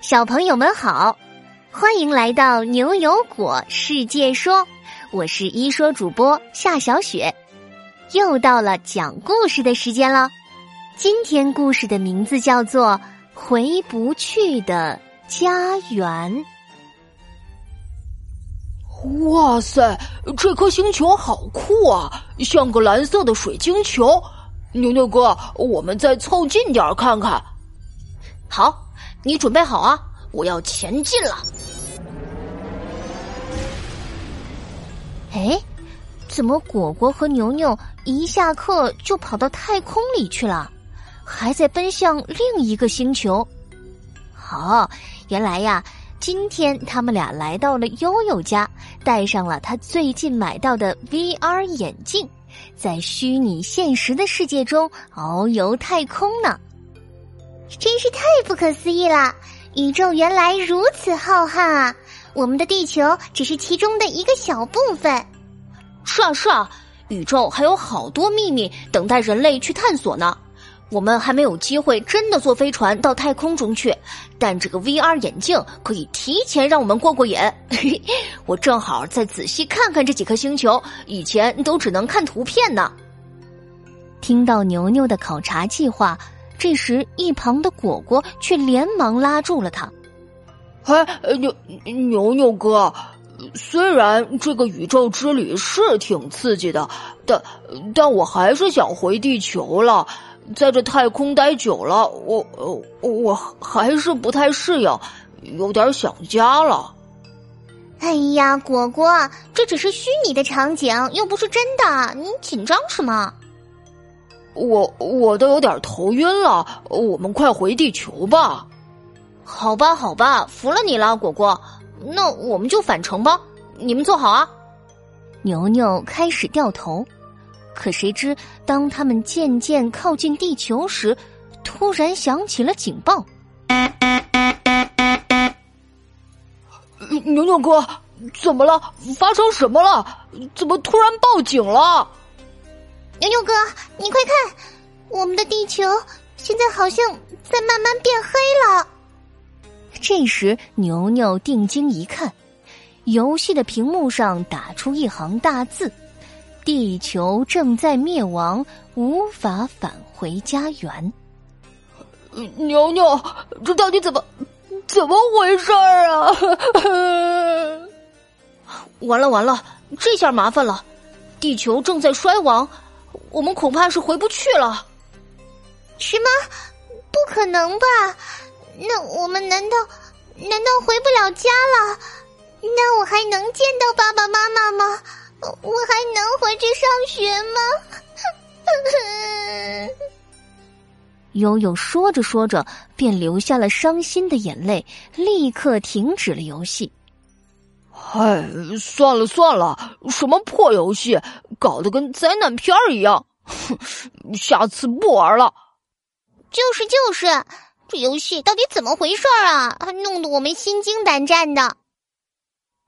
小朋友们好，欢迎来到牛油果世界说，我是一说主播夏小雪，又到了讲故事的时间了。今天故事的名字叫做《回不去的家园》。哇塞，这颗星球好酷啊，像个蓝色的水晶球。牛牛哥，我们再凑近点看看。好，你准备好啊！我要前进了。哎，怎么果果和牛牛一下课就跑到太空里去了，还在奔向另一个星球？好，原来呀，今天他们俩来到了悠悠家，带上了他最近买到的 VR 眼镜，在虚拟现实的世界中遨游太空呢。真是太不可思议了！宇宙原来如此浩瀚啊！我们的地球只是其中的一个小部分。是啊，是啊，宇宙还有好多秘密等待人类去探索呢。我们还没有机会真的坐飞船到太空中去，但这个 VR 眼镜可以提前让我们过过瘾。我正好再仔细看看这几颗星球，以前都只能看图片呢。听到牛牛的考察计划。这时，一旁的果果却连忙拉住了他。“哎，牛牛牛哥，虽然这个宇宙之旅是挺刺激的，但但我还是想回地球了。在这太空待久了，我我还是不太适应，有点想家了。”哎呀，果果，这只是虚拟的场景，又不是真的，你紧张什么？我我都有点头晕了，我们快回地球吧。好吧，好吧，服了你了，果果。那我们就返程吧。你们坐好啊。牛牛开始掉头，可谁知当他们渐渐靠近地球时，突然响起了警报。牛牛哥，怎么了？发生什么了？怎么突然报警了？牛牛哥，你快看，我们的地球现在好像在慢慢变黑了。这时，牛牛定睛一看，游戏的屏幕上打出一行大字：“地球正在灭亡，无法返回家园。”牛牛，这到底怎么怎么回事儿啊？完了完了，这下麻烦了，地球正在衰亡。我们恐怕是回不去了。什么？不可能吧？那我们难道难道回不了家了？那我还能见到爸爸妈妈吗？我还能回去上学吗？悠悠说着说着，便流下了伤心的眼泪，立刻停止了游戏。唉，算了算了，什么破游戏，搞得跟灾难片儿一样。哼，下次不玩了。就是就是，这游戏到底怎么回事啊？还弄得我们心惊胆战的。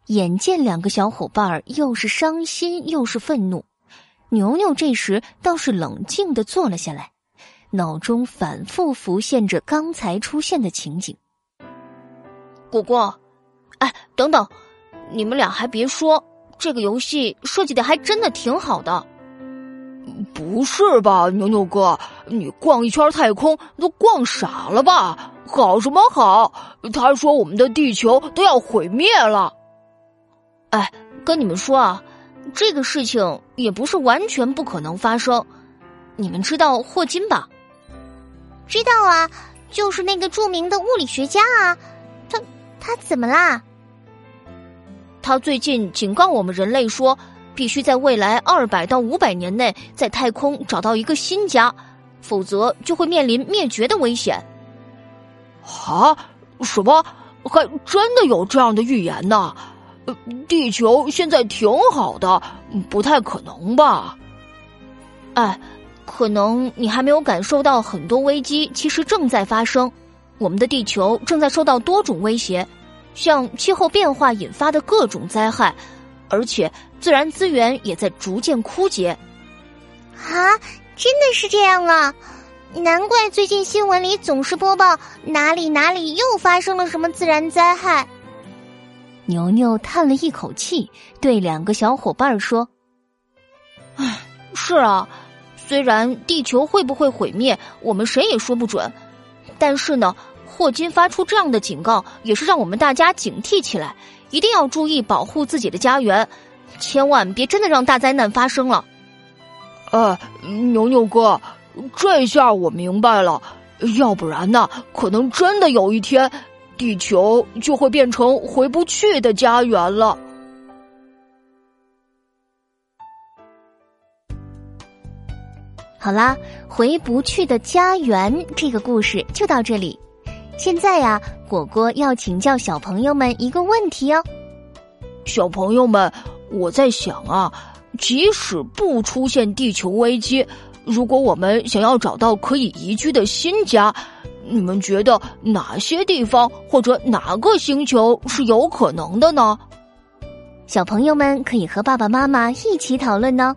眼见两个小伙伴又是伤心又是愤怒，牛牛这时倒是冷静的坐了下来，脑中反复浮现着刚才出现的情景。果果，哎，等等。你们俩还别说，这个游戏设计的还真的挺好的。不是吧，牛牛哥，你逛一圈太空都逛傻了吧？好什么好？他说我们的地球都要毁灭了。哎，跟你们说啊，这个事情也不是完全不可能发生。你们知道霍金吧？知道啊，就是那个著名的物理学家啊。他他怎么啦？他最近警告我们人类说，必须在未来二百到五百年内在太空找到一个新家，否则就会面临灭绝的危险。啊？什么？还真的有这样的预言呢？地球现在挺好的，不太可能吧？哎，可能你还没有感受到很多危机其实正在发生，我们的地球正在受到多种威胁。像气候变化引发的各种灾害，而且自然资源也在逐渐枯竭。啊，真的是这样啊！难怪最近新闻里总是播报哪里哪里又发生了什么自然灾害。牛牛叹了一口气，对两个小伙伴说：“唉，是啊，虽然地球会不会毁灭，我们谁也说不准，但是呢，霍金发出这样的警告，也是让我们大家警惕起来，一定要注意保护自己的家园，千万别真的让大灾难发生了。”呃，牛牛哥，这下我明白了，要不然呢，可能真的有一天。地球就会变成回不去的家园了。好啦，回不去的家园这个故事就到这里。现在呀，果果要请教小朋友们一个问题哦。小朋友们，我在想啊，即使不出现地球危机，如果我们想要找到可以宜居的新家。你们觉得哪些地方或者哪个星球是有可能的呢？小朋友们可以和爸爸妈妈一起讨论呢。